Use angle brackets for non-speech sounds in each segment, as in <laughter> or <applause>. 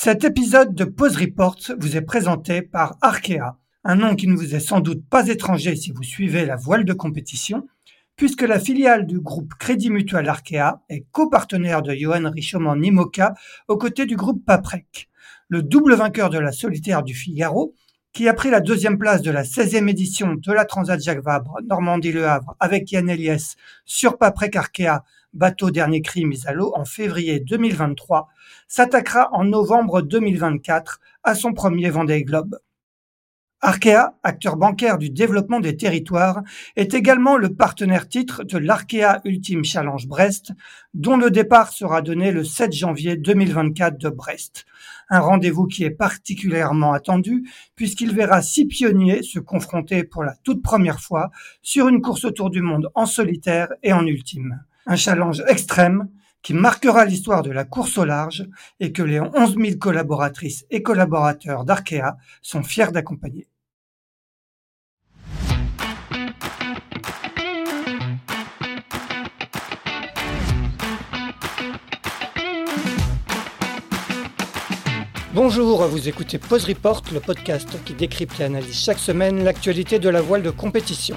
Cet épisode de Pause Report vous est présenté par Arkea, un nom qui ne vous est sans doute pas étranger si vous suivez la voile de compétition, puisque la filiale du groupe Crédit Mutuel Arkea est copartenaire de Johan Richoman Nimoka aux côtés du groupe Paprec. Le double vainqueur de la solitaire du Figaro, qui a pris la deuxième place de la 16e édition de la Transat Jacques Vabre Normandie-Le Havre avec Yann Eliès sur Paprec Arkea, bateau dernier cri mis à l'eau en février 2023, s'attaquera en novembre 2024 à son premier Vendée Globe. Arkea, acteur bancaire du développement des territoires, est également le partenaire titre de l'Arkea Ultime Challenge Brest, dont le départ sera donné le 7 janvier 2024 de Brest. Un rendez-vous qui est particulièrement attendu puisqu'il verra six pionniers se confronter pour la toute première fois sur une course autour du monde en solitaire et en ultime. Un challenge extrême qui marquera l'histoire de la course au large et que les 11 000 collaboratrices et collaborateurs d'Arkea sont fiers d'accompagner. Bonjour, vous écoutez Pause Report, le podcast qui décrypte et analyse chaque semaine l'actualité de la voile de compétition.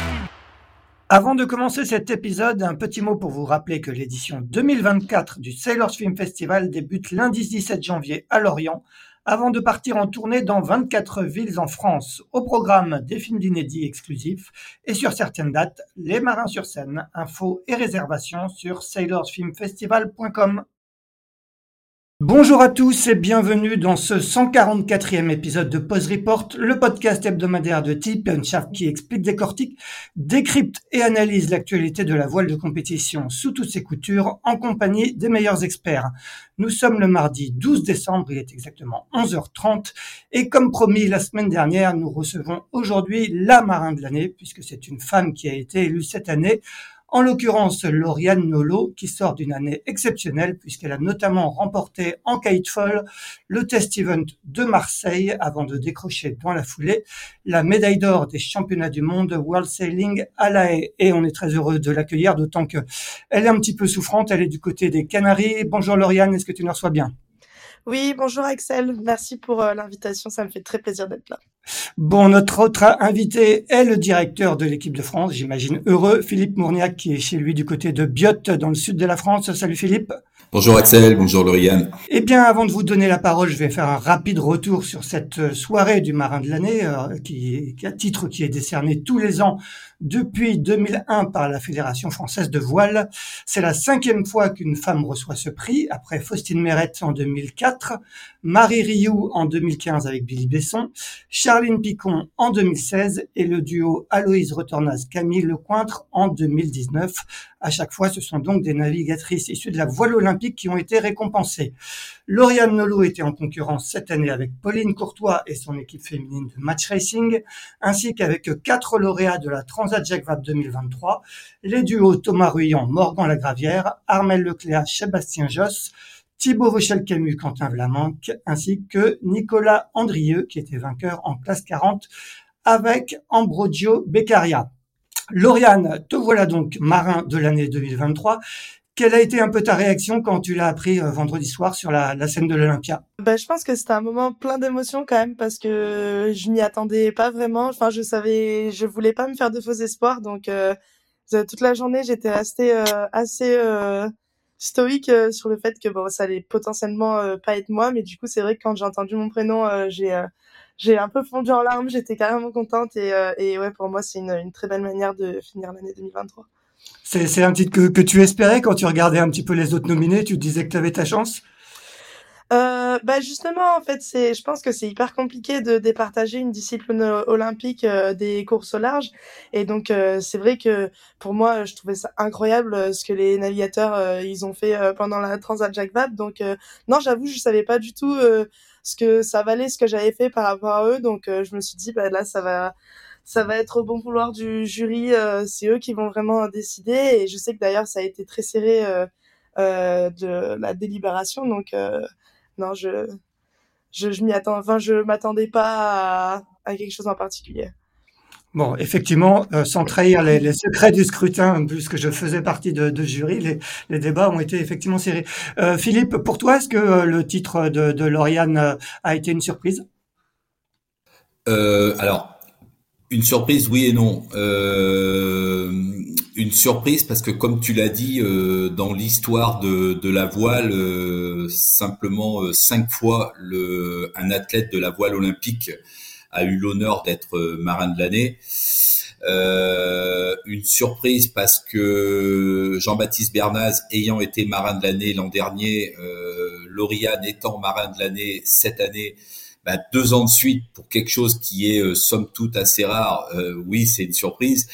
Avant de commencer cet épisode, un petit mot pour vous rappeler que l'édition 2024 du Sailors Film Festival débute lundi 17 janvier à Lorient, avant de partir en tournée dans 24 villes en France. Au programme des films d'inédits exclusifs et sur certaines dates, les marins sur scène. Infos et réservations sur sailorsfilmfestival.com. Bonjour à tous et bienvenue dans ce 144e épisode de Pause Report, le podcast hebdomadaire de Tip Shaft qui explique, décortique, décrypte et analyse l'actualité de la voile de compétition sous toutes ses coutures en compagnie des meilleurs experts. Nous sommes le mardi 12 décembre, il est exactement 11h30 et comme promis la semaine dernière, nous recevons aujourd'hui la marin de l'année puisque c'est une femme qui a été élue cette année en l'occurrence Lauriane Nolo, qui sort d'une année exceptionnelle puisqu'elle a notamment remporté en kitefall le test event de Marseille avant de décrocher dans la foulée la médaille d'or des championnats du monde World Sailing à La Haye. Et on est très heureux de l'accueillir, d'autant que elle est un petit peu souffrante, elle est du côté des Canaries. Bonjour Lauriane, est-ce que tu nous reçois bien? Oui, bonjour Axel. Merci pour euh, l'invitation. Ça me fait très plaisir d'être là. Bon, notre autre invité est le directeur de l'équipe de France, j'imagine heureux, Philippe Mourniac, qui est chez lui du côté de Biot, dans le sud de la France. Salut Philippe. Bonjour Axel, bonjour Lauriane. Eh bien, avant de vous donner la parole, je vais faire un rapide retour sur cette soirée du marin de l'année, euh, qui, qui, a titre qui est décerné tous les ans depuis 2001 par la Fédération française de voile. C'est la cinquième fois qu'une femme reçoit ce prix, après Faustine Meret en 2004, Marie Rioux en 2015 avec Billy Besson, Charline Picon en 2016 et le duo Aloïse Retornaz-Camille Lecointre en 2019. À chaque fois, ce sont donc des navigatrices issues de la voile olympique qui ont été récompensées. Lauriane Nolo était en concurrence cette année avec Pauline Courtois et son équipe féminine de match racing, ainsi qu'avec quatre lauréats de la Transat Jacques Vabre 2023, les duos Thomas Ruyant, Morgan Lagravière, Armel Lecléa, Sébastien Josse, Thibaut Rochel-Camus, Quentin Vlamanque, ainsi que Nicolas Andrieux, qui était vainqueur en classe 40 avec Ambrogio Beccaria. Lauriane, te voilà donc marin de l'année 2023. Quelle a été un peu ta réaction quand tu l'as appris euh, vendredi soir sur la, scène de l'Olympia? Bah, Je pense que c'était un moment plein d'émotions quand même parce que je m'y attendais pas vraiment. Enfin, je savais, je voulais pas me faire de faux espoirs. Donc, euh, toute la journée, j'étais restée euh, assez stoïque euh, sur le fait que bon ça allait potentiellement euh, pas être moi mais du coup c'est vrai que quand j'ai entendu mon prénom euh, j'ai j'ai un peu fondu en larmes j'étais carrément contente et, et ouais pour moi c'est une, une très belle manière de finir l'année 2023 c'est un titre que, que tu espérais quand tu regardais un petit peu les autres nominés tu disais que tu avais ta chance? Euh, bah justement, en fait, c'est, je pense que c'est hyper compliqué de départager une discipline olympique euh, des courses au large. Et donc, euh, c'est vrai que pour moi, je trouvais ça incroyable ce que les navigateurs ils ont fait pendant la Transat Jacques Vabre. Donc, non, j'avoue, je savais pas du tout ce que ça valait, ce que j'avais fait par rapport à eux. Donc, je me suis dit, bah là, ça va, ça va être au bon vouloir du jury. c'est eux qui vont vraiment décider. Et je sais que d'ailleurs, ça a été très serré de la délibération. Donc, non, je, je, je m'y attends. Enfin, je m'attendais pas à, à quelque chose en particulier. Bon, effectivement, euh, sans trahir les, les, secrets du scrutin, puisque je faisais partie de, de jury, les, les, débats ont été effectivement serrés. Euh, Philippe, pour toi, est-ce que euh, le titre de, de Lauriane a été une surprise? Alors, une surprise, oui et non. Une surprise parce que, comme tu l'as dit, dans l'histoire de, la voile, simplement cinq fois le, un athlète de la voile olympique a eu l'honneur d'être euh, marin de l'année. Euh, une surprise parce que Jean-Baptiste Bernaz ayant été marin de l'année l'an dernier, euh, Lauriane étant marin de l'année cette année, bah, deux ans de suite pour quelque chose qui est euh, somme toute assez rare, euh, oui, c'est une surprise.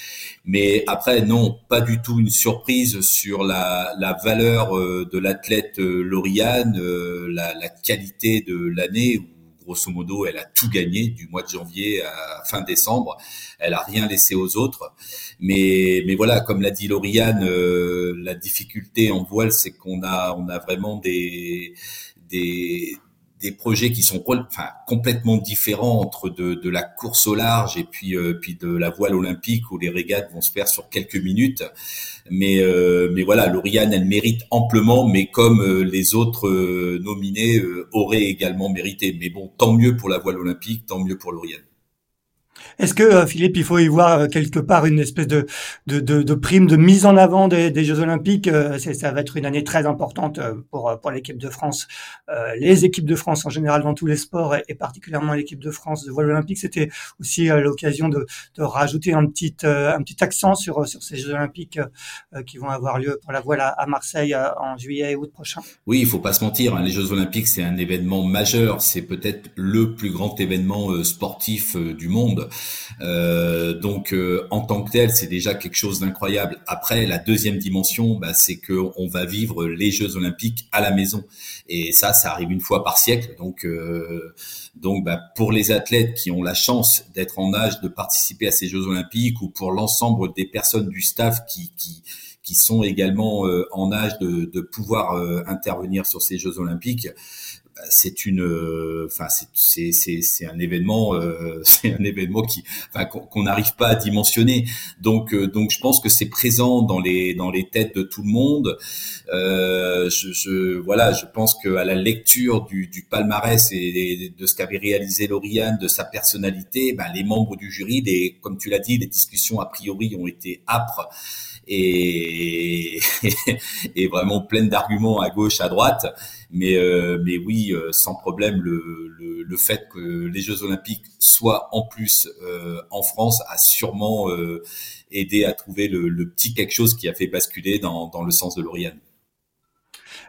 Mais après, non, pas du tout une surprise sur la, la valeur de l'athlète Lauriane, la, la, qualité de l'année grosso modo, elle a tout gagné du mois de janvier à fin décembre. Elle a rien laissé aux autres. Mais, mais voilà, comme l'a dit Lauriane, euh, la difficulté en voile, c'est qu'on a, on a vraiment des, des, des projets qui sont complètement différents entre de, la course au large et puis euh, puis de la voile olympique où les régates vont se faire sur quelques minutes. Mais euh, voilà, Lauriane, elle mérite amplement, mais comme euh, les autres nominés auraient également mérité. Mais bon, tant mieux pour la voile olympique, tant mieux pour Lauriane. Est-ce que euh, Philippe, il faut y voir euh, quelque part une espèce de, de, prime de mise en avant des, Jeux Olympiques euh, Ça va être une année très importante pour, pour l'équipe de France. les équipes de France en général dans tous les sports et, particulièrement l'équipe de France de voile olympique, c'était aussi l'occasion de, de rajouter un petit, un petit accent sur, sur ces Jeux Olympiques qui vont avoir lieu pour la voile à, Marseille en juillet et août prochain. Oui, il faut pas se mentir. Hein, les Jeux Olympiques, c'est un événement majeur. C'est peut-être le plus grand événement sportif du monde. Euh, donc euh, en tant que tel, c'est déjà quelque chose d'incroyable. Après, la deuxième dimension, bah, c'est que on va vivre les Jeux Olympiques à la maison, et ça, ça arrive une fois par siècle. Donc, euh, donc bah, pour les athlètes qui ont la chance d'être en âge de participer à ces Jeux Olympiques, ou pour l'ensemble des personnes du staff qui, qui qui sont également en âge de, de pouvoir intervenir sur ces Jeux Olympiques, c'est une, euh, enfin c'est c'est un événement, euh, <laughs> c'est un événement qui, enfin qu'on n'arrive pas à dimensionner. Donc euh, donc je pense que c'est présent dans les dans les têtes de tout le monde. Euh, je, je, voilà, je pense que à la lecture du, du palmarès et de ce qu'avait réalisé Lauriane, de sa personnalité, ben, les membres du jury, les, comme tu l'as dit, les discussions a priori ont été âpres et, <laughs> et vraiment pleines d'arguments à gauche, à droite. Mais, euh, mais oui, euh, sans problème, le, le, le, fait que les Jeux Olympiques soient en plus euh, en France a sûrement aidé à trouver le, le, petit quelque chose qui a fait basculer dans, dans le sens de Lauriane.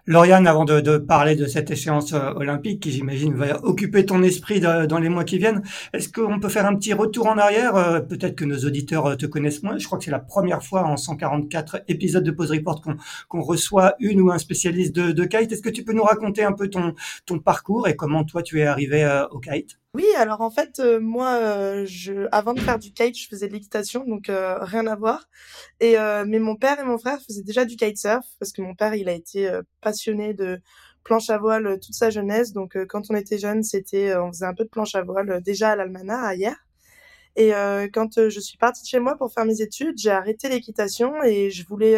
Lauriane, avant de, parler de cette échéance euh, olympique qui, j'imagine, va occuper ton esprit dans les mois qui viennent, est-ce qu'on peut faire un petit retour en arrière? Euh, Peut-être que nos auditeurs euh, te connaissent moins. Je crois que c'est la première fois en 144 épisodes de Pause Report qu'on reçoit une ou un spécialiste de, de kite. Est-ce que tu peux nous raconter un peu ton, ton parcours et comment toi tu es arrivé au kite? Oui, alors en fait, euh, moi, euh, je, avant de faire du kite, je faisais de l'équitation, donc euh, rien à voir. Et mais mon père et mon frère faisaient déjà du kitesurf parce que mon père, il a été passionné de planche à voile toute sa jeunesse. Donc quand on était jeune, c'était, on faisait un peu de planche à voile déjà à l'Almanach à hier. Et quand je suis partie de chez moi pour faire mes études, j'ai arrêté l'équitation et je voulais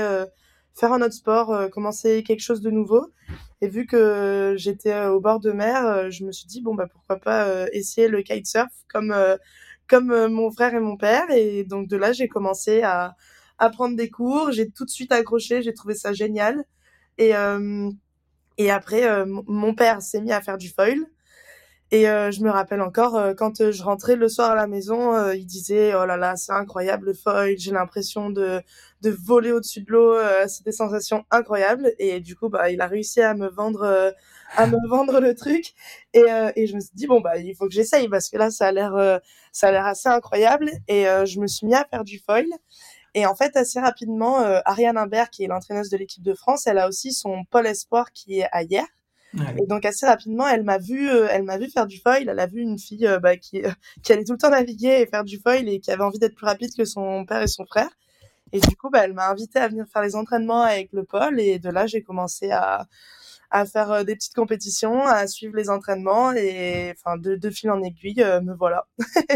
faire un autre sport, euh, commencer quelque chose de nouveau. Et vu que j'étais euh, au bord de mer, euh, je me suis dit bon bah pourquoi pas essayer le kitesurf comme comme mon frère et mon père. Et donc de là j'ai commencé à, à prendre des cours. J'ai tout de suite accroché. J'ai trouvé ça génial. Et et après mon père s'est mis à faire du foil. Et euh, je me rappelle encore euh, quand euh, je rentrais le soir à la maison, il disait oh là là c'est incroyable le foil, j'ai l'impression de de voler au-dessus de l'eau, c'est des sensations incroyables. Et du coup bah il a réussi à me vendre à me <laughs> vendre le truc et et je me suis dit bon bah il faut que j'essaye parce que là ça a l'air ça a l'air assez incroyable et je me suis mis à faire du foil. Et en fait, assez rapidement, Ariane Imbert, qui est l'entraîneuse de l'équipe de France, elle a aussi son pôle espoir qui est à hier. Et donc assez rapidement, elle m'a vu, elle m'a vu faire du foil. Elle a vu une fille bah, qui <laughs> qui allait tout le temps naviguer et faire du foil et qui avait envie d'être plus rapide que son père et son frère. Et du coup, bah, elle m'a invité à venir faire les entraînements avec le pôle. Et de là, j'ai commencé à, à faire euh, des petites compétitions, à suivre les entraînements. Et enfin, de, de fil en aiguille, euh, me voilà. <laughs>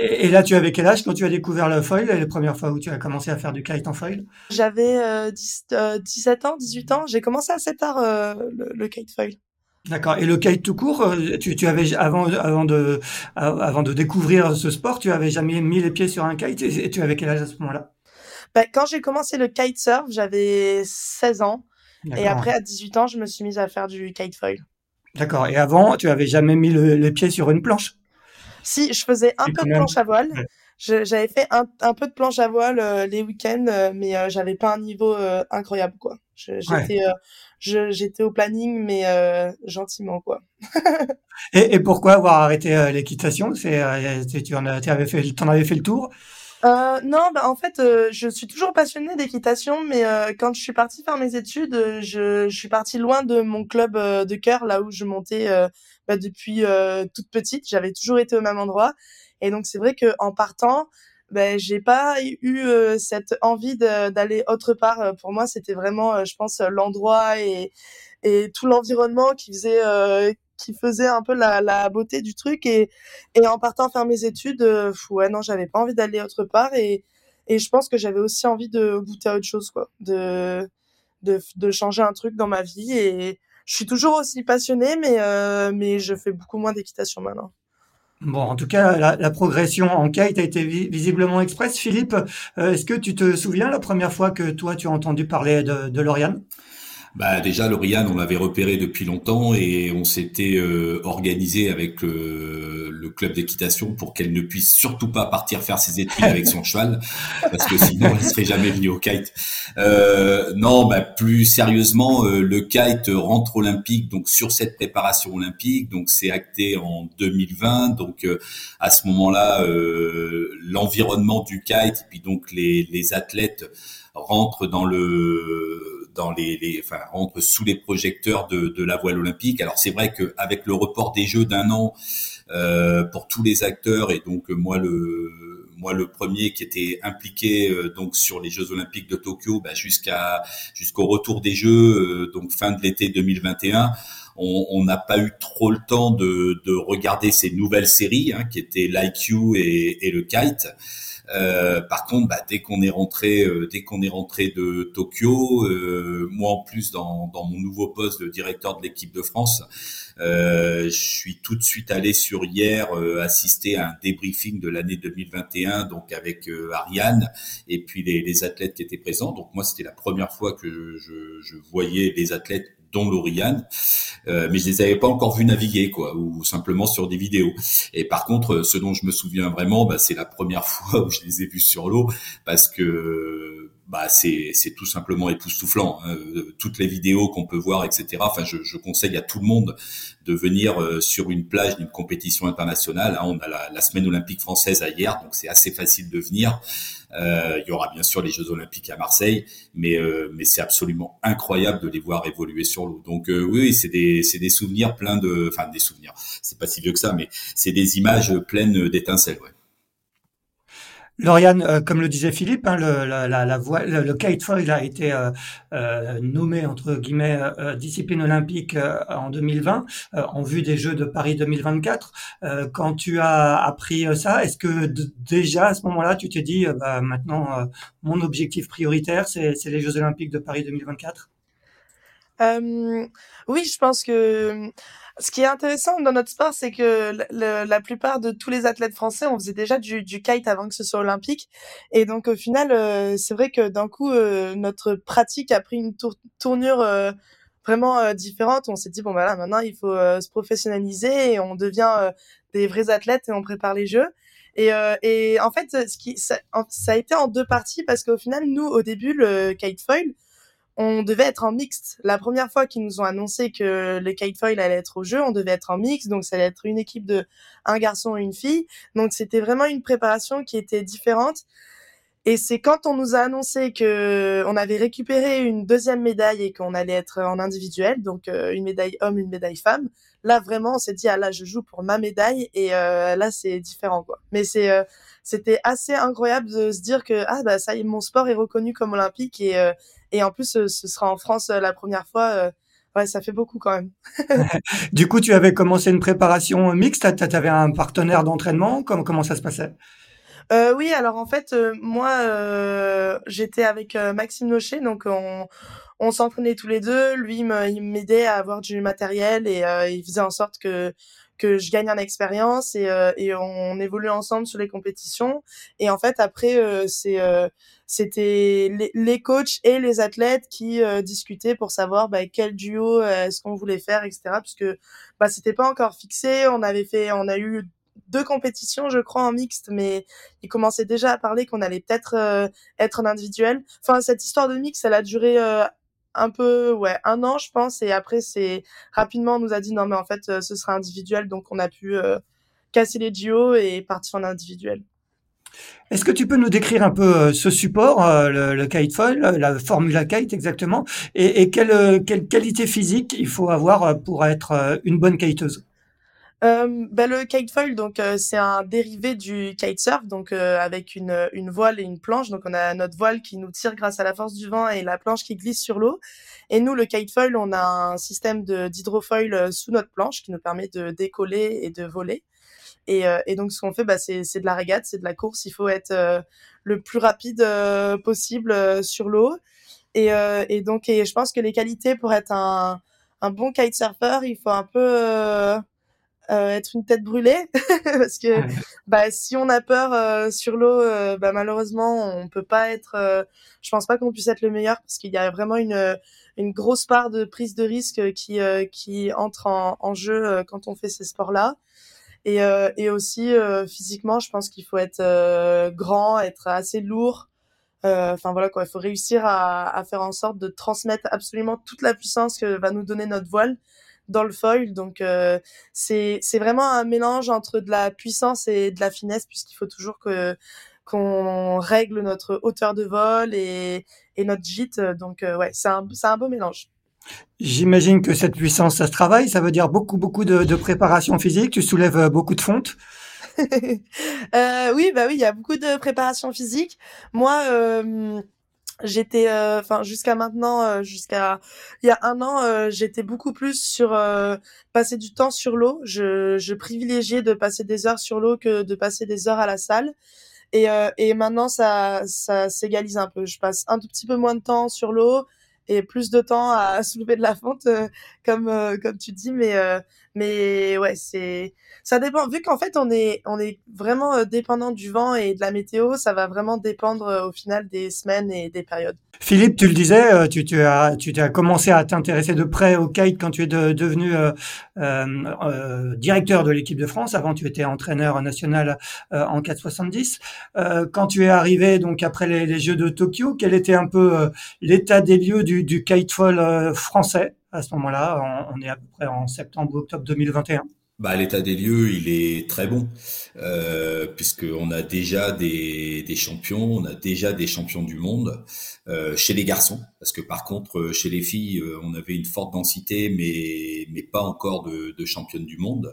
et, là, tu avais quel âge quand tu as découvert le foil, les premières fois où tu as commencé à faire du kite en foil? J'avais euh, 17 ans, 18 ans. J'ai commencé assez tard le, le kite foil. D'accord. Et le kite tout court, tu, tu avais avant avant de avant de découvrir ce sport, tu avais jamais mis les pieds sur un kite et tu avais quel âge à ce moment-là? Bah, quand j'ai commencé le kitesurf, j'avais 16 ans. Et après, à 18 ans, je me suis mise à faire du kitefoil. D'accord. Et avant, tu avais jamais mis le, les pieds sur une planche? Si, je faisais un peu de planche à voile. J'avais fait un, un, peu de planche à voile euh, les week-ends, euh, mais euh, j'avais pas un niveau incroyable, quoi. J'étais j'étais au planning, mais gentiment, quoi. et, et, pourquoi avoir arrêté l'équitation? C'est tu en avais fait, en avais fait le tour? Euh, non, bah en fait, euh, je suis toujours passionnée d'équitation, mais euh, quand je suis partie faire mes études, euh, je, je, suis partie loin de mon club de cœur, là où je montais bah, depuis toute petite. J'avais toujours été au même endroit, et donc c'est vrai que en partant, ben j'ai pas eu cette envie d'aller autre part. Pour moi, c'était vraiment, je pense, l'endroit et et tout l'environnement qui faisait qui faisait un peu la, la beauté du truc et, et en partant faire mes études, euh, ouais non j'avais pas envie d'aller autre part et, et je pense que j'avais aussi envie de goûter à autre chose quoi, de, de, changer un truc dans ma vie et je suis toujours aussi passionnée mais euh, mais je fais beaucoup moins d'équitation maintenant. Bon, en tout cas, la, la, progression en kite a été visiblement express. Philippe, euh, est-ce que tu te souviens la première fois que toi tu as entendu parler de, de Lauriane? Bah déjà Lauriane, on l'avait repéré depuis longtemps et on s'était euh, organisé avec le club d'équitation pour qu'elle ne puisse surtout pas partir faire ses études avec son cheval parce que sinon elle serait jamais venue au kite. Euh, non, bah plus sérieusement, euh, le kite rentre olympique donc sur cette préparation olympique, donc c'est acté en 2020. Donc euh, à ce moment-là, l'environnement du kite et puis donc les, les athlètes rentrent dans le dans les, les, enfin, rentre sous les projecteurs de, de la voile olympique. Alors c'est vrai qu'avec le report des Jeux d'un an euh, pour tous les acteurs et donc moi le moi le premier qui était impliqué euh, donc sur les Jeux Olympiques de Tokyo bah, jusqu'à jusqu'au retour des Jeux euh, donc fin de l'été 2021 on n'a pas eu trop le temps de, de regarder ces nouvelles séries hein, qui étaient l'IQ et, et le kite euh, par contre, bah, dès qu'on est rentré, euh, dès qu'on est rentré de Tokyo, euh, moi en plus dans, dans, mon nouveau poste de directeur de l'équipe de France, je suis tout de suite allé sur hier assister à un débriefing de l'année 2021, donc avec Ariane et puis les, les, athlètes qui étaient présents. Donc moi, c'était la première fois que je, je voyais les athlètes dont Lauriane, euh, mais je les avais pas encore vus naviguer, quoi, ou simplement sur des vidéos. Et par contre, ce dont je me souviens vraiment, bah, c'est la première <laughs> fois où je les ai vus sur l'eau, parce que bah, c'est tout simplement époustouflant. Hein. Toutes les vidéos qu'on peut voir, etc. Enfin, je, je, conseille à tout le monde de venir euh, sur une plage d'une compétition internationale. Hein. On a la, la, semaine olympique française à hier, donc c'est assez facile de venir. Euh, il y aura bien sûr les Jeux Olympiques à Marseille, mais euh, c'est absolument incroyable de les voir évoluer sur l'eau. Donc euh, oui, c'est des c'est des souvenirs pleins de, enfin des souvenirs. C'est pas si vieux que ça, mais c'est des images pleines d'étincelles. Ouais. Lauriane, euh, comme le disait Philippe, hein, le, la, la, voie, le, le kitefoil a été euh, euh, nommé entre guillemets discipline olympique en 2020 en vue des Jeux de Paris 2024. quand tu as appris ça, est-ce que déjà à ce moment-là, tu t'es dit, bah, maintenant mon objectif prioritaire, c'est les Jeux olympiques de Paris 2024 Oui, je pense que ce qui est intéressant dans notre sport, c'est que la plupart de tous les athlètes français, on faisait déjà du, du kite avant que ce soit olympique. Et donc au final, euh, c'est vrai que d'un coup, euh, notre pratique a pris une tournure euh, vraiment différente. On s'est dit bon bah maintenant il faut se professionnaliser et on devient des vrais athlètes et on prépare les jeux. Et, et en fait, ce qui ça, ça, a été en deux parties parce qu'au final, nous au début, le kite foil, on devait être en mixte. La première fois qu'ils nous ont annoncé que le kitefoil allait être au jeu, on devait être en mixte, donc ça allait être une équipe de un garçon et une fille. Donc c'était vraiment une préparation qui était différente. Et c'est quand on nous a annoncé que on avait récupéré une deuxième médaille et qu'on allait être en individuel, donc euh, une médaille homme, une médaille femme. Là vraiment, on s'est dit ah là je joue pour ma médaille et euh, là c'est différent quoi. Mais c'est euh, c'était assez incroyable de se dire que ah bah ça y est, mon sport est reconnu comme olympique et et en plus ce sera en France la première fois. Ouais, ça fait beaucoup quand même. <laughs> <laughs> du coup, tu avais commencé une préparation mixte. Tu avais un partenaire d'entraînement. Comment, comment ça se passait? Euh, oui, alors en fait, euh, moi, euh, j'étais avec euh, Maxime Nocher, donc on, on s'entraînait tous les deux. Lui, il m'aidait à avoir du matériel et il faisait en sorte que que je gagne en expérience et, et on évolue ensemble sur les compétitions. Et en fait, après, c'est c'était les, les, coachs et les athlètes qui discutaient pour savoir bah, quel duo est-ce qu'on voulait faire, etc. Puisque bah, c'était pas encore fixé. On avait fait, on a eu deux compétitions, je crois, en mixte, mais il commençait déjà à parler qu'on allait peut-être euh, être en individuel. Enfin, cette histoire de mix, elle a duré euh, un peu, ouais, un an, je pense, et après, c'est rapidement, on nous a dit non, mais en fait, euh, ce sera individuel, donc on a pu casser les duos et partir en individuel. Est-ce que tu peux nous décrire un peu ce support, le, le kite foil, la Formula Kite exactement, et, et quelle, quelle qualité physique il faut avoir pour être une bonne kiteuse? Euh, bah, le kitefoil, donc euh, c'est un dérivé du kitesurf, donc euh, avec une, une voile et une planche. Donc on a notre voile qui nous tire grâce à la force du vent et la planche qui glisse sur l'eau. Et nous, le kitefoil, on a un système d'hydrofoil euh, sous notre planche qui nous permet de décoller et de voler. Et, et donc ce qu'on fait, bah, c'est de la régate, c'est de la course. Il faut être le plus rapide possible sur l'eau. Et, et donc, et je pense que les qualités pour être un, un bon kitesurfer, il faut un peu euh, être une tête brûlée. <laughs> Parce que bah si on a peur euh, sur l'eau euh, bah malheureusement on peut pas être je pense pas qu'on puisse être le meilleur parce qu'il y a vraiment une une grosse part de prise de risque qui qui entre en, en jeu quand on fait ces sports là et et aussi physiquement je pense qu'il faut être grand être assez lourd. Enfin voilà quoi. Il faut réussir à, à faire en sorte de transmettre absolument toute la puissance que va nous donner notre voile dans le foil. Donc euh, c'est vraiment un mélange entre de la puissance et de la finesse puisqu'il faut toujours que qu'on règle notre hauteur de vol et, et notre gîte. Donc euh, ouais, c'est un un beau mélange. J'imagine que cette puissance, ça se travaille. Ça veut dire beaucoup, beaucoup de, de préparation physique. Tu soulèves euh, beaucoup de fonte. <laughs> euh, oui, bah oui, il y a beaucoup de préparation physique. Moi, euh, j'étais euh, enfin jusqu'à maintenant euh, jusqu'à il y a un an euh, j'étais beaucoup plus sur passer du temps sur l'eau. Je, je privilégiais de passer des heures sur l'eau que de passer des heures à la salle. Et, et maintenant ça ça s'égalise un peu. Je passe un tout petit peu moins de temps sur l'eau et plus de temps à <laughs> soulever de la fonte comme comme tu dis. Mais mais ouais c'est ça dépend. Vu qu'en fait on est on est vraiment dépendant du vent et de la météo ça va vraiment dépendre au final des semaines et des périodes. Philippe tu le disais tu, tu as tu as commencé à t'intéresser de près au kite quand tu es devenu euh, euh, directeur de l'équipe de France. Avant tu étais entraîneur national en 470 quand tu es arrivé donc après les, les Jeux de Tokyo quel était un peu l'état des lieux du, du kitefall français? À ce moment-là. On, est à peu près en septembre ou octobre 2021. Bah, l'état des lieux, il est très bon, euh, puisqu'on a déjà des, champions, on a déjà des champions du monde euh, chez les garçons, parce que par contre, euh, chez les filles, euh, on avait une forte densité, mais, mais pas encore de, de championne du monde.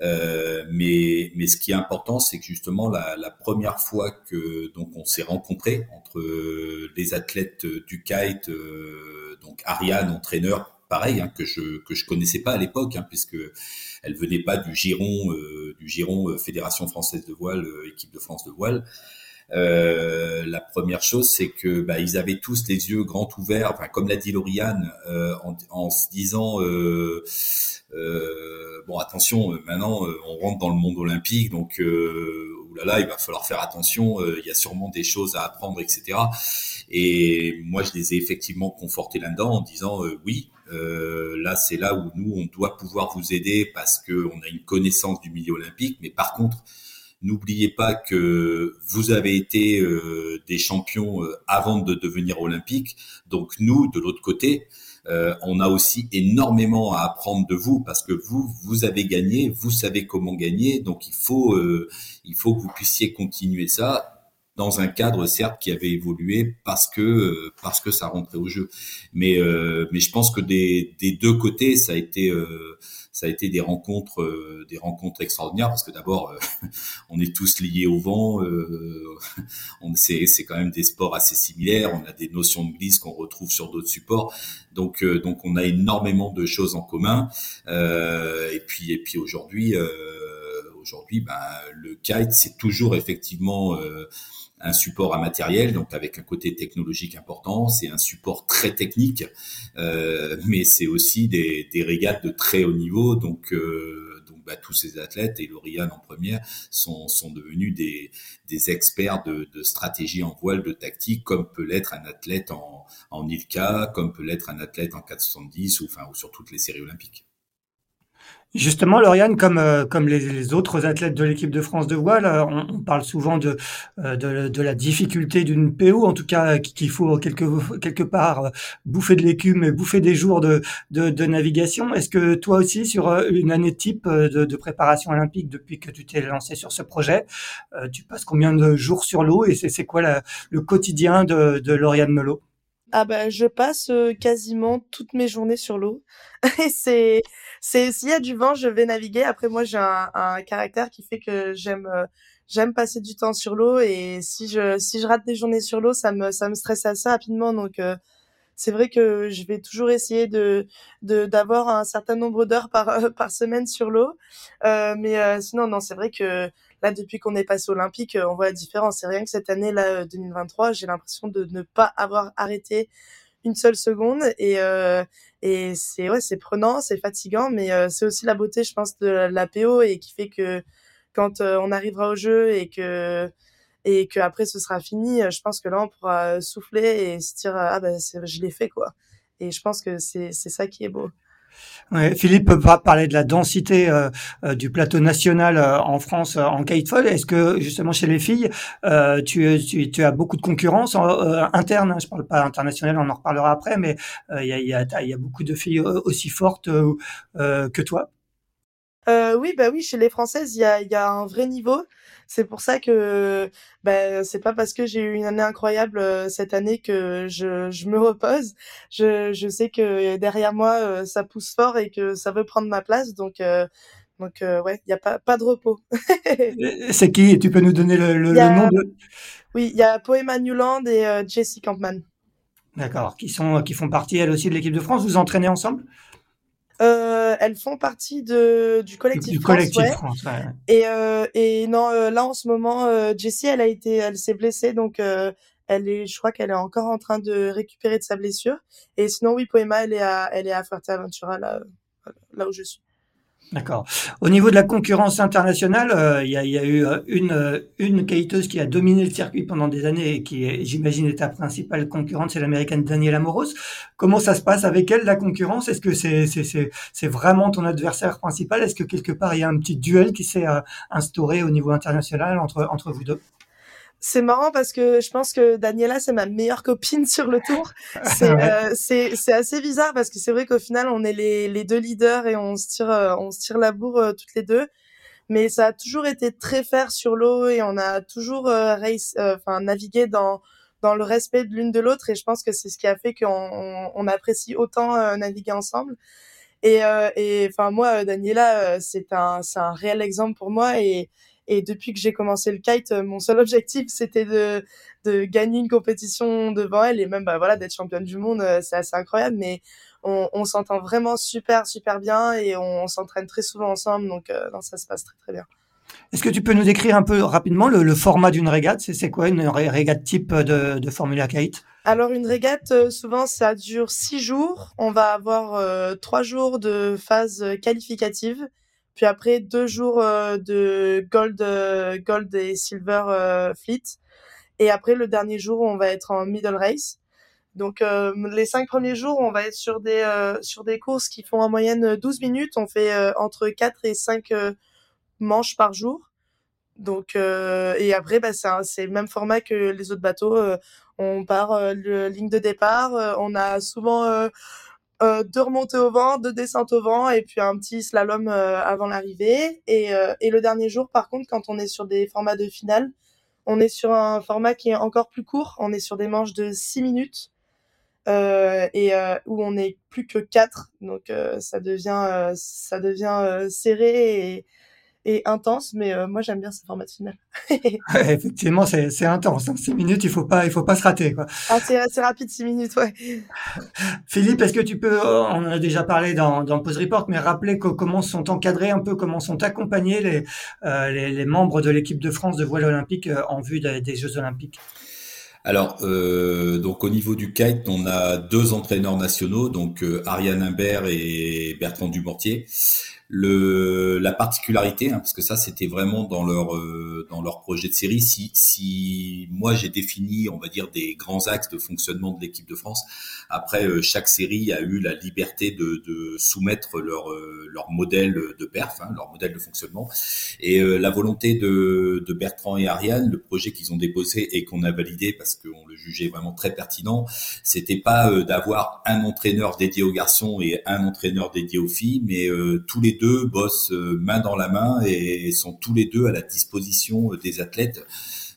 Mais, mais ce qui est important, c'est que justement la, la, première fois que donc on s'est rencontrés entre les athlètes du kite, donc Ariane, entraîneur, pareil, hein, que je que je connaissais pas à l'époque, hein, puisque elle venait pas du giron euh, du giron euh, Fédération française de voile, euh, équipe de France de voile. la première chose, c'est que bah, ils avaient tous les yeux grands ouverts, enfin, comme l'a dit Lauriane, en, en, se disant bon attention, maintenant on rentre dans le monde olympique, donc oulala, il va falloir faire attention, il y a sûrement des choses à apprendre, etc. Et moi, je les ai effectivement confortés là-dedans en disant oui, euh, là, c'est là où nous, on doit pouvoir vous aider parce qu'on a une connaissance du milieu olympique. Mais par contre, n'oubliez pas que vous avez été euh, des champions euh, avant de devenir olympique. Donc nous, de l'autre côté, on a aussi énormément à apprendre de vous parce que vous, vous avez gagné, vous savez comment gagner. Donc il faut, il faut que vous puissiez continuer ça dans un cadre certes qui avait évolué parce que parce que ça rentrait au jeu. Mais mais je pense que des, des deux côtés, ça a été ça a été des rencontres, euh, des rencontres extraordinaires parce que d'abord, euh, <laughs> on est tous liés au vent. Euh, <laughs> on c'est, c'est quand même des sports assez similaires. On a des notions de glisse qu'on retrouve sur d'autres supports. Donc, donc on a énormément de choses en commun. et puis, et puis aujourd'hui, aujourd'hui, ben, le kite, c'est toujours effectivement un support à matériel, donc avec un côté technologique important. C'est un support très technique, euh, mais c'est aussi des, des, régates de très haut niveau. Donc, euh, donc bah, tous ces athlètes et Lauriane en première sont, sont devenus des, des experts de, de, stratégie en voile, de tactique, comme peut l'être un athlète en, en ILCA, comme peut l'être un athlète en 470 ou enfin ou sur toutes les séries olympiques. Justement, Lauriane, comme, euh, comme les, autres athlètes de l'équipe de France de voile, euh, on, parle souvent de, euh, de, de, la difficulté d'une PO, en tout cas qu'il faut quelque, quelque part bouffer de l'écume, bouffer des jours de, de, de navigation. Est-ce que toi aussi, sur une année type de, de préparation olympique depuis que tu t'es lancé sur ce projet, tu passes combien de jours sur l'eau et c'est quoi la, le quotidien de, de Lauriane Melot? Ah bah je passe quasiment toutes mes journées sur l'eau <laughs> et c'est c'est s'il y a du vent, je vais naviguer. Après, moi, j'ai un, un, caractère qui fait que j'aime euh, j'aime passer du temps sur l'eau et si je si je rate des journées sur l'eau, ça me ça me stresse assez rapidement. Donc euh, c'est vrai que je vais toujours essayer de d'avoir un certain nombre d'heures par par semaine sur l'eau. Euh, mais euh, sinon non, c'est vrai que là depuis qu'on est passé olympique, on voit la différence. C'est rien que cette année là 2023, j'ai l'impression de ne pas avoir arrêté une seule seconde et euh, et c'est ouais c'est prenant c'est fatigant mais euh, c'est aussi la beauté je pense de la PO et qui fait que quand euh, on arrivera au jeu et que et que après ce sera fini je pense que là on pourra souffler et se dire ah ben je l'ai fait quoi. Et je pense que c'est c'est ça qui est beau Philippe va parler de la densité euh, euh, du plateau national euh, en France en kitefall. Est-ce que justement chez les filles, tu, as beaucoup de concurrence interne? Hein, Je parle pas international, on en reparlera après, mais il y a, y, y, a, beaucoup de filles aussi fortes que toi. Oui, bah oui, chez les Françaises, il y a, y a un vrai niveau. C'est pour ça que ben c'est pas parce que j'ai eu une année incroyable euh, cette année que je, je me repose. Je, je sais que derrière moi euh, ça pousse fort et que ça veut prendre ma place donc euh, donc ouais, il y a pas pas de repos. <laughs> c'est qui? Tu peux nous donner le, le, nom de Oui, il y a Poema Newland et Jessie Campman. D'accord, qui sont qui font partie elles aussi de l'équipe de France? Vous entraînez ensemble? Euh, elles font partie de du collectif, du France, collectif France ouais. Et euh, et non euh, là en ce moment euh, Jessie elle a été elle s'est blessée donc euh, elle est je crois qu'elle est encore en train de récupérer de sa blessure et sinon oui Poema elle est à elle est à Fuerteventura là là où je suis. D'accord. Au niveau de la concurrence internationale, euh, il y, a, y, a, eu euh, une, euh, une kaiteuse qui a dominé le circuit pendant des années et qui, j'imagine, est ta principale concurrente, c'est l'américaine Daniela Moros. Comment ça se passe avec elle, la concurrence? Est-ce que c'est c'est vraiment ton adversaire principal? Est-ce que quelque part, il y a un petit duel qui s'est instauré au niveau international entre, entre vous deux? C'est marrant parce que je pense que Daniela c'est ma meilleure copine sur le tour. <laughs> C'est euh, c'est c'est assez bizarre parce que c'est vrai qu'au final on est les les deux leaders et on se tire euh, on se tire la bourre euh, toutes les deux. Mais ça a toujours été très fair sur l'eau et on a toujours race enfin navigué dans dans le respect de l'une de l'autre et je pense que c'est ce qui a fait qu'on on, apprécie autant naviguer ensemble. Et et enfin moi Daniela c'est un c'est un réel exemple pour moi et et depuis que j'ai commencé le kite, euh, mon seul <laughs> objectif, c'était de, de gagner une compétition devant elle et même bah, voilà d'être championne du monde. Euh, c'est assez incroyable, mais on, on s'entend vraiment super super bien et on, s'entraîne très souvent ensemble, donc euh, ça se passe très très bien. Est-ce que tu peux nous décrire un peu rapidement le, le format d'une régate? C'est quoi une régate type de, de Formula Kite? Alors une régate, souvent ça dure six jours. On va avoir trois jours de phase qualificative puis après deux jours euh, de gold, euh, gold et silver euh, fleet. Et après le dernier jour, on va être en middle race. Donc les cinq premiers jours, on va être sur des sur des courses qui font en moyenne 12 minutes. On fait entre 4 et 5 manches par jour. Donc et après bah c'est le même format que les autres bateaux. on part le ligne de départ. on a souvent euh, deux remontées au vent, deux descentes au vent et puis un petit slalom euh, avant l'arrivée. Et, euh, et le dernier jour, par contre, quand on est sur des formats de finale, On est sur un format qui est encore plus court. On est sur des manches de 6 minutes. Euh, et euh, où on n'est plus que 4 donc euh, ça devient ça devient serré et, et intense, mais euh, moi j'aime bien ce format final. <laughs> Effectivement, c'est intense. Hein. Six minutes, il faut pas, il faut pas se rater. Quoi. Ah, c'est assez rapide, six minutes, ouais. Philippe, est-ce que tu peux, on en a déjà parlé dans, dans Pause Report, mais rappeler comment sont encadrés un peu, comment sont accompagnés les, euh, les, les, membres de l'équipe de France de voile olympique euh, en vue des, des Jeux olympiques? Alors, euh, donc au niveau du kite, on a deux entraîneurs nationaux, donc euh, Ariane Imbert et Bertrand Dumortier le la particularité hein, parce que ça c'était vraiment dans leur euh, dans leur projet de série. Si si moi j'ai défini on va dire des grands axes de fonctionnement de l'équipe de France après euh, chaque série a eu la liberté de, de soumettre leur euh, leur modèle de perf hein, leur modèle de fonctionnement. Et la volonté de, de Bertrand et Ariane le projet qu'ils ont déposé et qu'on a validé parce qu'on le jugeait vraiment très pertinent c'était pas d'avoir un entraîneur dédié aux garçons et un entraîneur dédié aux filles mais tous les deux bossent euh, main dans la main et sont tous les deux à la disposition des athlètes.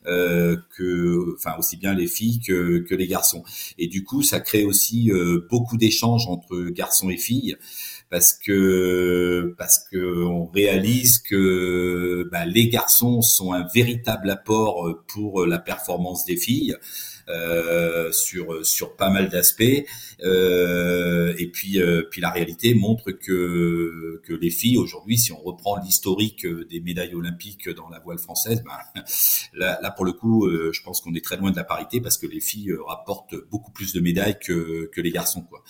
Euh, que, enfin aussi bien les filles que, que les garçons. Et du coup, ça crée aussi euh, beaucoup d'échanges entre garçons et filles parce que parce que on réalise que bah, les garçons sont un véritable apport pour la performance des filles. Euh, sur sur pas mal d'aspects. Euh, et puis euh, puis la réalité montre que que les filles aujourd'hui, si on reprend l'historique des médailles olympiques dans la voile française, ben, <laughs> là, là pour le coup, je pense qu'on est très loin de la parité parce que les filles rapportent beaucoup plus de médailles que que les garçons quoi.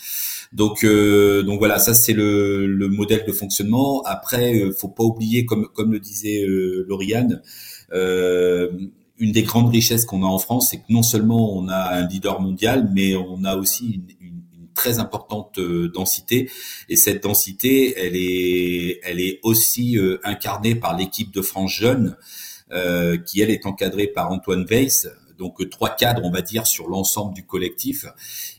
Donc donc voilà, ça c'est le, le modèle de fonctionnement. Après, faut pas oublier comme comme le disait Lauriane. Euh, une des grandes richesses qu'on a en France, c'est que non seulement on a un leader mondial, mais on a aussi une, une, très importante euh, densité. Et cette densité, elle est, elle est aussi euh, incarnée par l'équipe de France jeune, euh, qui elle est encadrée par Antoine Weiss, donc euh, trois cadres, on va dire, sur l'ensemble du collectif.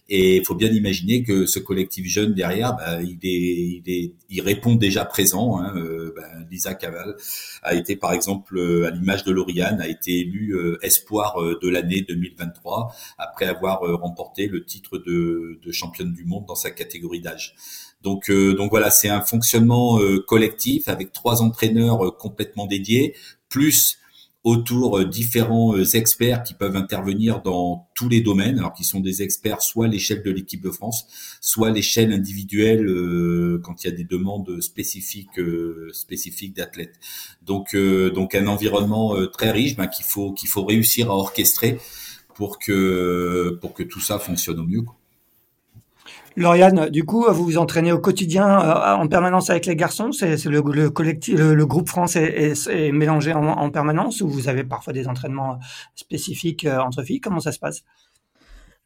Et il faut bien imaginer que ce collectif jeune derrière, bah, il, est, il, est, il répond déjà présent. Hein. Euh, bah, Lisa Caval a été, par exemple, euh, à l'image de Lauriane, a été élue espoir de l'année 2023 après avoir remporté le titre de, de, championne du monde dans sa catégorie d'âge. Donc, donc voilà, c'est un fonctionnement collectif avec trois entraîneurs complètement dédiés, plus autour euh, différents euh, experts qui peuvent intervenir dans tous les domaines, alors qui sont des experts soit à l'échelle de l'équipe de France, soit à l'échelle individuelle euh, quand il y a des demandes spécifiques spécifiques d'athlètes. Donc donc un environnement très riche ben, qu'il faut qu'il faut réussir à orchestrer pour que pour que tout ça fonctionne au mieux. Quoi. Lauriane, du coup, vous vous entraînez au quotidien euh, en permanence avec les garçons? C'est le, le, collectif, le, groupe France est, mélangé en, en, permanence ou vous avez parfois des entraînements spécifiques euh, entre filles? Comment ça se passe?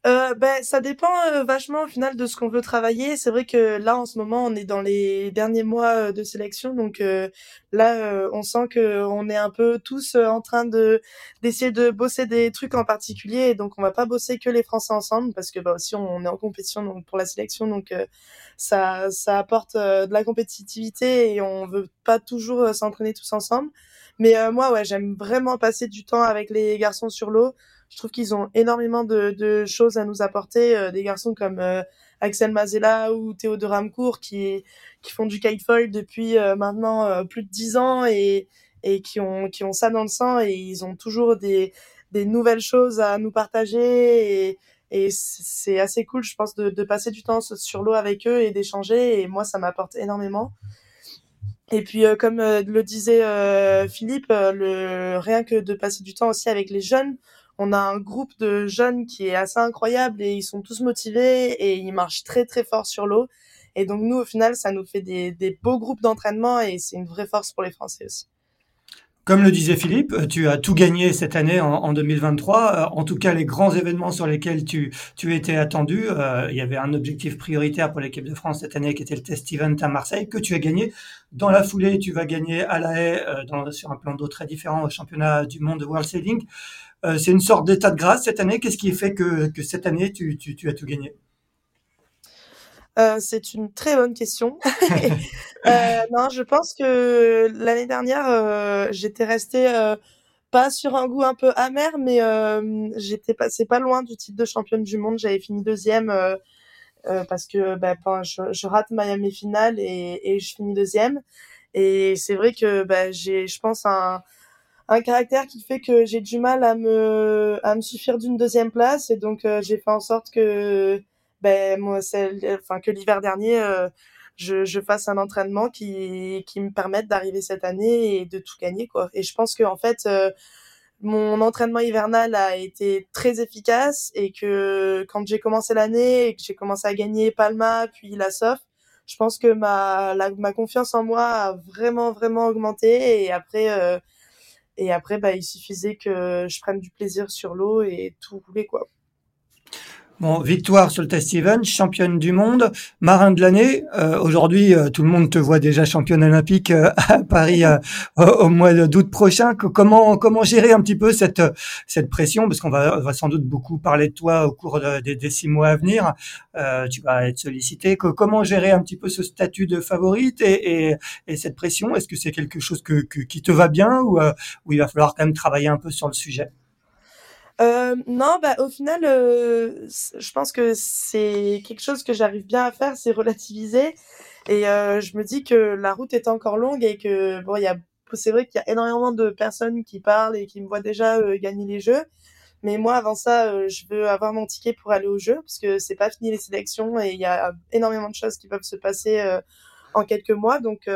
Euh, ben, ça dépend euh, vachement au final de ce qu'on veut travailler. C'est vrai que là, en ce moment, on est dans les derniers mois euh, de sélection, donc euh, là, on sent que on est un peu tous en train de d'essayer de bosser des trucs en particulier. Donc, on va pas bosser que les Français ensemble parce que bah, aussi on est en compétition donc pour la sélection, donc ça ça apporte de la compétitivité et on veut pas toujours s'entraîner tous ensemble. Mais moi, ouais, j'aime vraiment passer du temps avec les garçons sur l'eau je trouve qu'ils ont énormément de, de, choses à nous apporter. Euh, des garçons comme euh, Axel Mazella ou Théo de Ramcourt qui, qui font du kitefoil depuis euh, maintenant plus de dix ans et, et qui, ont, qui ont ça dans le sang et ils ont toujours des, des nouvelles choses à nous partager et, et c'est assez cool, je pense, de, de passer du temps sur l'eau avec eux et d'échanger. Et moi, ça m'apporte énormément. Et puis, comme le disait Philippe, le, rien que de passer du temps aussi avec les jeunes, on a un groupe de jeunes qui est assez incroyable et ils sont tous motivés et ils marchent très très fort sur l'eau. Et donc nous, au final, ça nous fait des, beaux groupes d'entraînement et c'est une vraie force pour les Français aussi. Comme le disait Philippe, tu as tout gagné cette année en, 2023. Euh, en tout cas, les grands événements sur lesquels tu, tu étais attendu, euh, il y avait un objectif prioritaire pour l'équipe de France cette année qui était le test event à Marseille, que tu as gagné. Dans la foulée, tu vas gagner à La Haye euh, sur un plan d'eau très différent au championnat du monde de World Sailing. Euh, c'est une sorte d'état de grâce cette année. Qu'est-ce qui fait que, cette année, tu, as tout gagné? Euh, c'est une très bonne question. <laughs> euh, non, je pense que l'année dernière, j'étais restée pas sur un goût un peu amer, mais j'étais passé pas loin du titre de championne du monde. J'avais fini deuxième parce que bah, je, je, rate Miami finale et, et je finis deuxième. Et c'est vrai que bah, j'ai, je pense, un, un caractère qui fait que j'ai du mal à me, à me suffire d'une deuxième place. Et donc, euh, j'ai fait en sorte que, ben, moi, enfin, que l'hiver dernier, euh, je, je fasse un entraînement qui, qui me permette d'arriver cette année et de tout gagner, quoi. Et je pense que, en fait, euh, mon entraînement hivernal a été très efficace et que quand j'ai commencé l'année et que j'ai commencé à gagner Palma puis la SOF, je pense que ma, ma confiance en moi a vraiment, vraiment augmenté. Et après, euh, et après bah, il suffisait que je prenne du plaisir sur l'eau et tout roulait, quoi. Bon, victoire sur le test event, championne du monde, marin de l'année. Euh, aujourd'hui, euh, tout le monde te voit déjà championne olympique euh, à Paris au mois d'août prochain. Comment comment gérer un petit peu cette cette pression? Parce qu'on va, va sans doute beaucoup parler de toi au cours des, six mois à venir. tu vas être sollicité. comment gérer un petit peu ce statut de favorite et, et, et cette pression? Est-ce que c'est quelque chose que, qui te va bien ou, ou il va falloir quand même travailler un peu sur le sujet? Euh, non, bah, au final, euh, je pense que c'est quelque chose que j'arrive bien à faire, c'est relativiser. Et euh, je me dis que la route est encore longue et que bon, il y a, c'est vrai qu'il y a énormément de personnes qui parlent et qui me voient déjà euh, gagner les jeux. Mais moi, avant ça, euh, je veux avoir mon ticket pour aller au jeu parce que c'est pas fini les sélections et il y a énormément de choses qui peuvent se passer en quelques mois. Donc,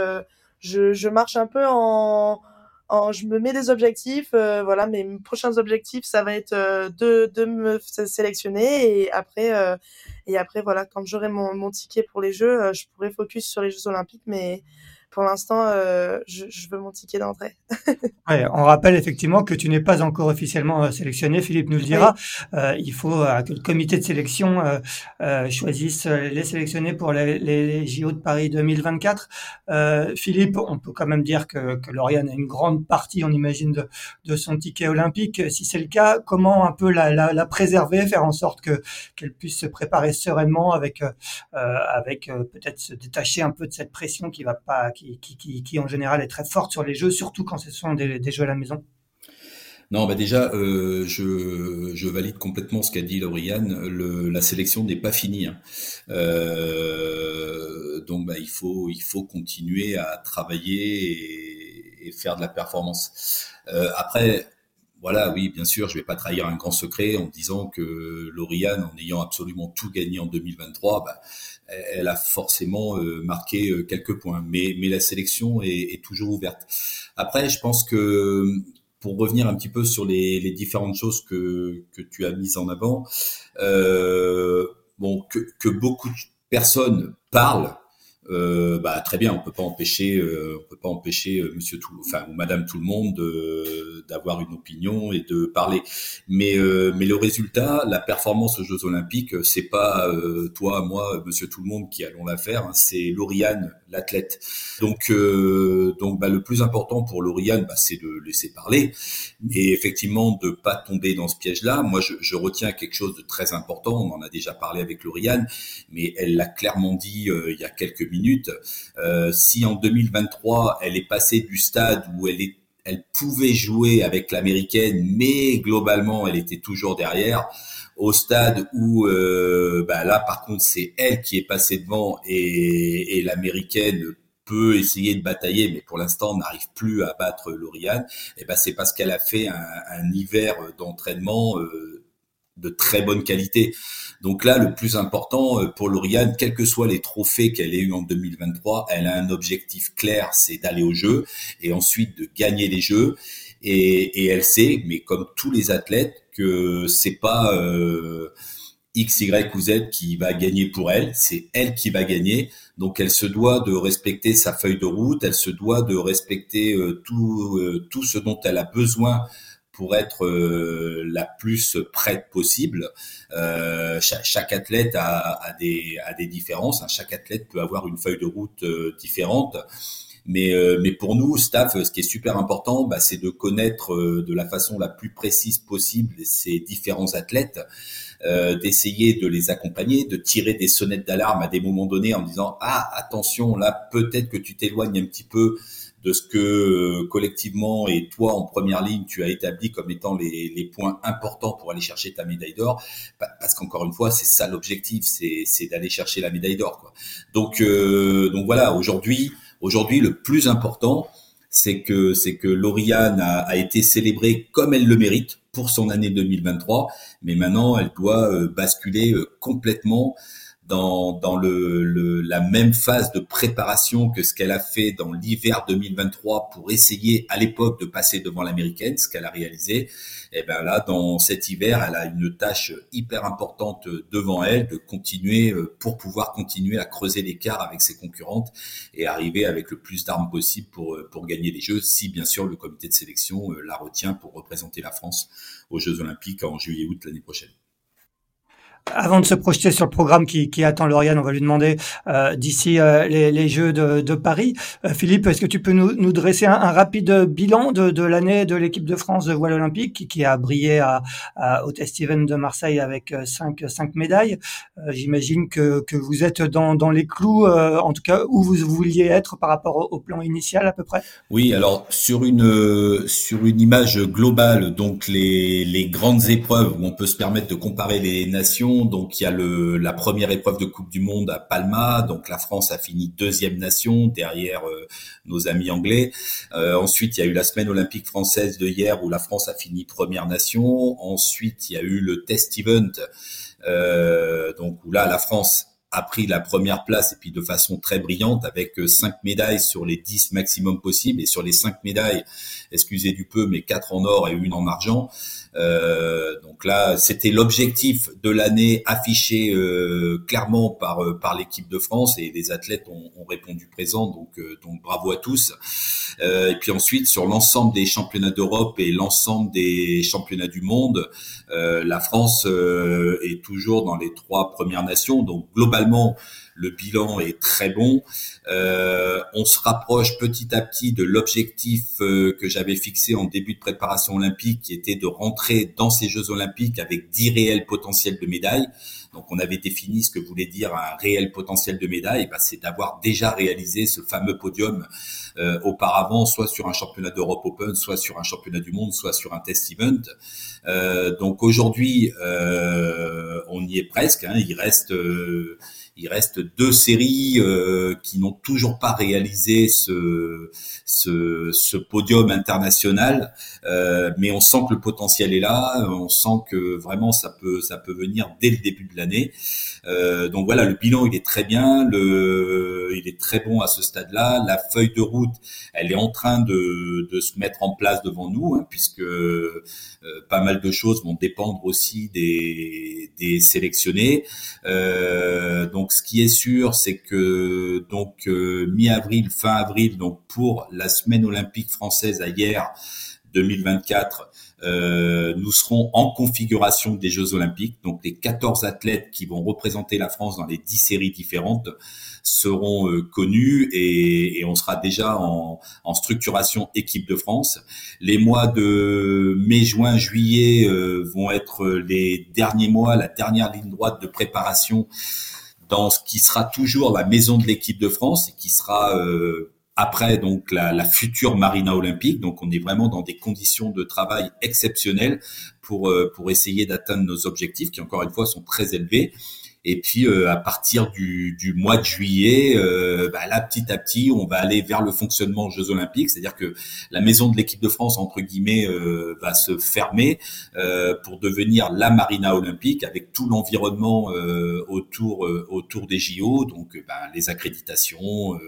je, je marche un peu en je me mets des objectifs. Euh, voilà, mes prochains objectifs, ça va être euh, de, de me sélectionner et après, euh, et après voilà, quand j'aurai mon, mon ticket pour les Jeux, je pourrai focus sur les Jeux Olympiques, mais pour l'instant, euh, je, je, veux mon ticket d'entrée. <laughs> ouais, on rappelle effectivement que tu n'es pas encore officiellement euh, sélectionné. Philippe nous le dira. Euh, il faut euh, que le comité de sélection euh, choisisse les sélectionnés pour les, les, JO de Paris 2024. Philippe, on peut quand même dire que, que Lauriane a une grande partie, on imagine, de, de son ticket olympique. Si c'est le cas, comment un peu la, la, la préserver, faire en sorte que qu'elle puisse se préparer sereinement avec avec peut-être se détacher un peu de cette pression qui va pas qui qui, en général est très forte sur les jeux, surtout quand ce sont des, jeux à la maison non, bah déjà, euh, je, valide complètement ce qu'a dit Lauriane. La sélection n'est pas finie. Hein. Euh, donc, bah, il faut il faut continuer à travailler et, faire de la performance. Euh, après, voilà, oui, bien sûr, je vais pas trahir un grand secret en disant que Lauriane, en ayant absolument tout gagné en 2023, bah, elle a forcément euh, marqué euh, quelques points. Mais, mais la sélection est, est, toujours ouverte. Après, je pense que pour revenir un petit peu sur les, les différentes choses que, que tu as mises en avant, euh, bon, que, que beaucoup de personnes parlent euh, bah, très bien, on peut pas empêcher, euh, on peut pas empêcher euh, Monsieur tout, enfin Madame tout le monde d'avoir une opinion et de parler. Mais mais le résultat, la performance aux Jeux Olympiques, c'est pas toi, moi, Monsieur tout le monde qui allons la faire, hein, c'est Lauriane, l'athlète. Donc donc bah, le plus important pour Lauriane, bah, c'est de laisser parler et effectivement de pas tomber dans ce piège-là. Moi, je, je, retiens quelque chose de très important. On en a déjà parlé avec Lauriane, mais elle l'a clairement dit il y a quelques minutes minutes. Euh, si en 2023, elle est passée du stade où elle est elle pouvait jouer avec l'américaine, mais globalement, elle était toujours derrière. Au stade où, euh, bah là, par contre, c'est elle qui est passée devant et, l'américaine peut essayer de batailler, mais pour l'instant n'arrive plus à battre Lauriane. Et ben c'est parce qu'elle a fait un, un hiver d'entraînement euh, de très bonne qualité. Donc là, le plus important euh, pour Lauriane, quels que soient les trophées qu'elle ait eu en 2023, elle a un objectif clair, c'est d'aller au jeu et ensuite de gagner les jeux. Et, et, elle sait, mais comme tous les athlètes, que c'est pas euh, X, Y ou Z qui va gagner pour elle, c'est elle qui va gagner. Donc elle se doit de respecter sa feuille de route, elle se doit de respecter euh, tout, euh, tout ce dont elle a besoin pour être euh, la plus prête possible. Euh, chaque, athlète a, des, différences. Hein. Chaque athlète peut avoir une feuille de route euh, différente. Mais, pour nous, staff, ce qui est super important, bah, c'est de connaître de la façon la plus précise possible ces différents athlètes, d'essayer de les accompagner, de tirer des sonnettes d'alarme à des moments donnés en disant ah attention là peut-être que tu t'éloignes un petit peu de ce que collectivement et toi en première ligne tu as établi comme étant les, points importants pour aller chercher ta médaille d'or. Parce qu'encore une fois, c'est ça l'objectif, c'est d'aller chercher la médaille d'or. Donc donc voilà, aujourd'hui aujourd'hui le plus important c'est que c'est que Lauriane a, a, été célébrée comme elle le mérite pour son année 2023, mais maintenant elle doit euh, basculer euh, complètement dans, dans le, la même phase de préparation que ce qu'elle a fait dans l'hiver 2023 pour essayer à l'époque de passer devant l'américaine, ce qu'elle a réalisé. Et eh ben là, dans cet hiver, elle a une tâche hyper importante devant elle de continuer euh, pour pouvoir continuer à creuser l'écart avec ses concurrentes et arriver avec le plus d'armes possible pour euh, pour gagner les Jeux. Si bien sûr le comité de sélection euh, la retient pour représenter la France aux Jeux Olympiques en juillet-août l'année prochaine. Avant de se projeter sur le programme qui, qui attend Lauriane, on va lui demander euh, d'ici euh, les, les, Jeux de, de Paris. Euh, Philippe, est-ce que tu peux nous, nous dresser un, rapide bilan de, l'année de l'équipe de France de voile olympique qui, qui a brillé à, à, au Test Event de Marseille avec euh, cinq, cinq médailles? J'imagine que, que vous êtes dans, dans les clous, en tout cas où vous vouliez être par rapport au, au, plan initial à peu près? Oui, alors sur une sur une image globale, donc les, les grandes épreuves où on peut se permettre de comparer les nations donc il y a le, la première épreuve de Coupe du Monde à Palma. Donc la France a fini deuxième nation derrière euh, nos amis anglais. Euh, ensuite il y a eu la semaine olympique française de hier où la France a fini première nation. Ensuite il y a eu le test event. Euh, donc où là la France a pris la première place et puis de façon très brillante avec cinq médailles sur les dix maximum possibles et sur les cinq médailles, excusez du peu, mais quatre en or et une en argent. Euh, donc là, c'était l'objectif de l'année affiché euh, clairement par euh, par l'équipe de France et les athlètes ont, ont répondu présent. Donc donc bravo à tous. et puis ensuite sur l'ensemble des championnats d'Europe et l'ensemble des championnats du monde, la France est toujours dans les trois premières nations. Donc globalement le bilan est très bon. Euh, on se rapproche petit à petit de l'objectif euh, que j'avais fixé en début de préparation olympique, qui était de rentrer dans ces Jeux olympiques avec 10 réels potentiels de médailles. Donc on avait défini ce que voulait dire un réel potentiel de médaille, bah, c'est d'avoir déjà réalisé ce fameux podium euh, auparavant, soit sur un championnat d'Europe Open, soit sur un championnat du monde, soit sur un test event. Euh, donc aujourd'hui, euh, on y est presque. Hein, il reste il reste deux séries euh, qui n'ont toujours pas réalisé ce, ce, ce podium international, euh, mais on sent que le potentiel est là, on sent que vraiment ça peut ça peut venir dès le début de l'année. Euh, donc voilà, le bilan il est très bien, le, il est très bon à ce stade-là. La feuille de route, elle est en train de, de se mettre en place devant nous, hein, puisque euh, pas mal de choses vont dépendre aussi des, des sélectionnés. Euh, donc ce qui est sûr, c'est que donc euh, mi-avril, fin avril, donc pour la semaine olympique française à hier 2024, euh, nous serons en configuration des Jeux Olympiques. Donc les 14 athlètes qui vont représenter la France dans les 10 séries différentes seront euh, connus et, et, on sera déjà en, en, structuration équipe de France. Les mois de mai, juin, juillet euh, vont être les derniers mois, la dernière ligne droite de préparation dans ce qui sera toujours la maison de l'équipe de France et qui sera euh, après donc la, future Marina olympique. Donc on est vraiment dans des conditions de travail exceptionnelles pour euh, pour essayer d'atteindre nos objectifs qui encore une fois sont très élevés. Et puis euh, à partir du, du, mois de juillet, euh, bah, là petit à petit, on va aller vers le fonctionnement Jeux Olympiques, c'est-à-dire que la maison de l'équipe de France entre guillemets euh, va se fermer euh, pour devenir la Marina olympique avec tout l'environnement euh, autour autour des JO, donc bah, les accréditations,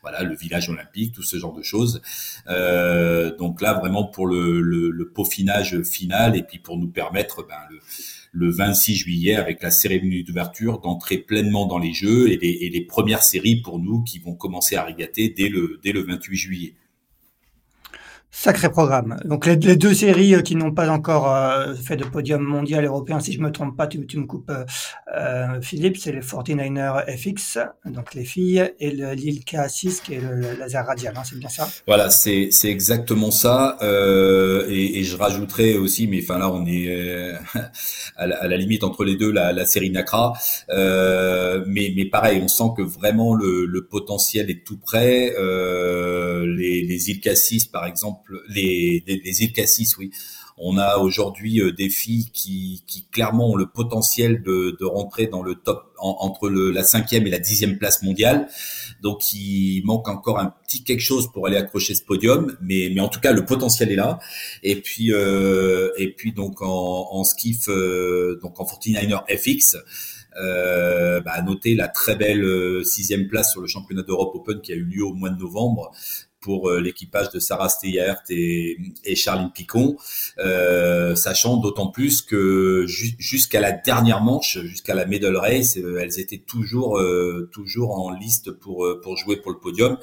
voilà le village olympique, tout ce genre de choses. donc là vraiment pour le, le, le, peaufinage final et puis pour nous permettre ben, le le 26 juillet avec la cérémonie d'ouverture, d'entrer pleinement dans les jeux et les, premières séries pour nous qui vont commencer à régater dès le, dès le 28 juillet. Sacré programme. Donc les, deux séries euh, qui n'ont pas encore euh, fait de podium mondial européen, si je me trompe pas, tu, me coupes, euh, Philippe, c'est les 49ers FX, donc les filles, et le Lille K6 qui est le, laser radial, hein, c'est bien ça? Voilà, c'est exactement ça. Et, et, je rajouterais aussi, mais enfin là on est <laughs> à la, à, la, limite entre les deux, la, la série Nacra. mais mais pareil, on sent que vraiment le, le potentiel est tout prêt. les, les îles K6 par exemple les, les, îles Cassis, oui. On a aujourd'hui euh, des filles qui, qui clairement ont le potentiel de, de rentrer dans le top entre le, la cinquième et la dixième place mondiale. Donc il manque encore un petit quelque chose pour aller accrocher ce podium, mais, mais en tout cas le potentiel est là. Et puis euh, et puis donc en, en skiff euh, donc en 49er FX. Euh, bah, noter la très belle euh, sixième place sur le championnat d'Europe Open qui a eu lieu au mois de novembre pour euh, l'équipage de Sarah Steyert et, et Charline Picon, euh, sachant d'autant plus que jusqu'à la dernière manche, jusqu'à la medal race, euh, elles étaient toujours toujours en liste pour pour jouer pour le podium.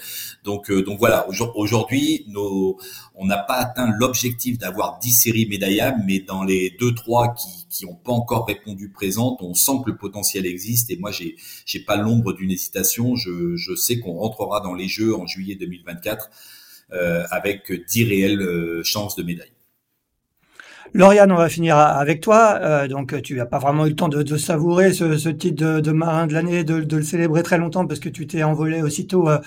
Donc donc voilà, aujourd'hui, nos on n'a pas atteint l'objectif d'avoir 10 séries médaillables, mais dans les deux trois qui qui n'ont pas encore répondu présentes, on sent que le potentiel existe. Et moi, j'ai j'ai pas l'ombre d'une hésitation. Je, je sais qu'on rentrera dans les Jeux en juillet 2024 euh, avec 10 réelles euh, chances de médaille. Lauriane, on va finir avec toi. Euh, donc, tu n'as pas vraiment eu le temps de, de savourer ce, ce, titre de, de marin de l'année, de, de, le célébrer très longtemps parce que tu t'es envolé aussitôt euh,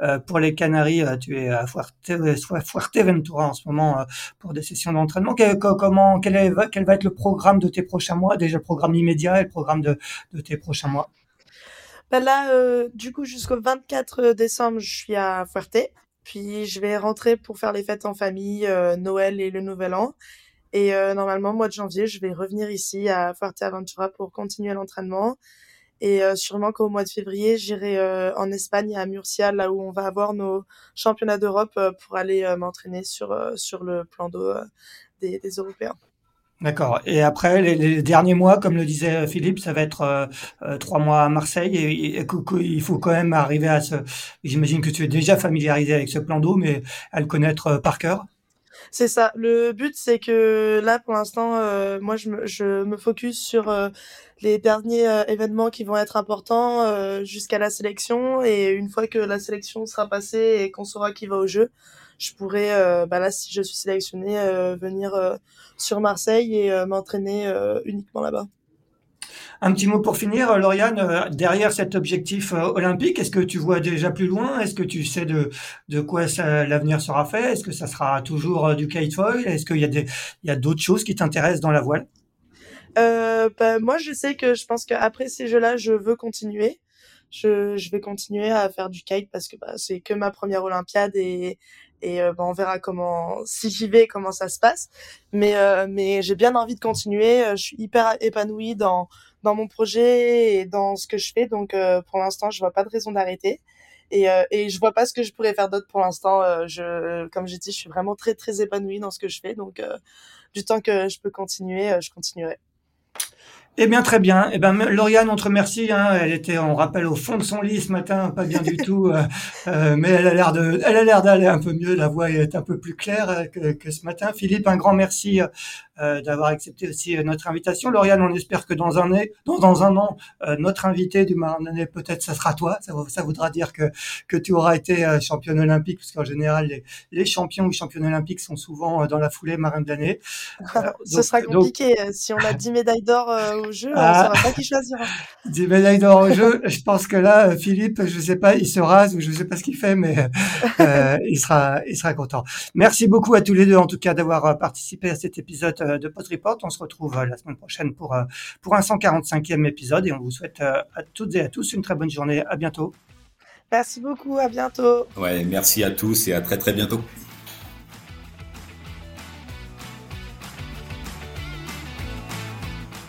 euh pour les Canaries. Euh, tu es à Fuerteventura en ce moment euh, pour des sessions d'entraînement. comment, quel, est, quel va être le programme de tes prochains mois? Déjà le programme immédiat et le programme de, de tes prochains mois. Ben là, du coup, jusqu'au 24 décembre, je suis à Fuerte. Puis je vais rentrer pour faire les fêtes en famille, Noël et le Nouvel An. Et euh, normalement, mois de janvier, je vais revenir ici à Fuerteventura pour continuer l'entraînement. Et euh, sûrement qu'au mois de février, j'irai euh, en Espagne à Murcia, là où on va avoir nos championnats d'Europe pour aller m'entraîner sur sur le plan d'eau des, des, Européens. D'accord. Et après, les, derniers mois, comme le disait Philippe, ça va être trois mois à Marseille. Et, et, il faut quand même arriver à ce. J'imagine que tu es déjà familiarisé avec ce plan d'eau, mais à le connaître par cœur. C'est ça. Le but, c'est que là, pour l'instant, euh, moi, je me, je me focus sur euh, les derniers euh, événements qui vont être importants jusqu'à la sélection. Et une fois que la sélection sera passée et qu'on saura qui va au jeu, je pourrais, bah là, si je suis sélectionnée, venir sur Marseille et m'entraîner uniquement là-bas. Un petit mot pour finir, Lauriane, euh, derrière cet objectif euh, olympique, est-ce que tu vois déjà plus loin? Est-ce que tu sais de, de quoi l'avenir sera fait? Est-ce que ça sera toujours euh, du kitefoil? Est-ce qu'il y a, y a d'autres choses qui t'intéressent dans la voile? Euh, bah, Moi, je sais que je pense qu'après ces jeux-là, je veux continuer. Je, je vais continuer à faire du kite parce que bah, c'est que ma première Olympiade et, et bah, on verra comment si j'y vais comment ça se passe mais mais j'ai bien envie de continuer je suis hyper épanouie dans dans mon projet et dans ce que je fais. Donc euh, pour l'instant, je vois pas de raison d'arrêter. Et, euh, et je vois pas ce que je pourrais faire d'autre pour l'instant. Euh, je, comme j'ai dit, je suis vraiment très très épanouie dans ce que je fais. Donc du temps que je peux continuer, je continuerai. Eh bien, très bien. Eh bien, Lauriane, on te remercie. Hein. Elle était, on rappelle, au fond de son lit ce matin, pas bien du tout, euh, euh, mais elle a l'air de, elle a l'air d'aller un peu mieux. La voix est un peu plus claire euh, que, que ce matin. Philippe, un grand merci d'avoir accepté aussi notre invitation. Lauriane, on espère que dans un an, dans, dans un an, notre invité du Marin d'année, peut-être, ça sera toi. Ça, ça, voudra dire que que tu auras été championne olympique, parce qu'en général, les, les, champions ou championnes olympiques sont souvent dans la foulée Marin de l'année. <laughs> ce sera compliqué si on a 10 médailles d'or au jeu, ah. on saura pas qui choisira. <laughs> Des médailles d'or au jeu. Je pense que là, Philippe, je sais pas, il se rase ou je sais pas ce qu'il fait, mais <laughs> euh, il sera, il sera content. Merci beaucoup à tous les deux, en tout cas, d'avoir euh, participé à cet épisode euh, de Post Report. On se retrouve la semaine prochaine pour pour un 145e épisode et on vous souhaite à toutes et à tous une très bonne journée. À bientôt. Merci beaucoup. À bientôt. Ouais, merci à tous et à très très bientôt.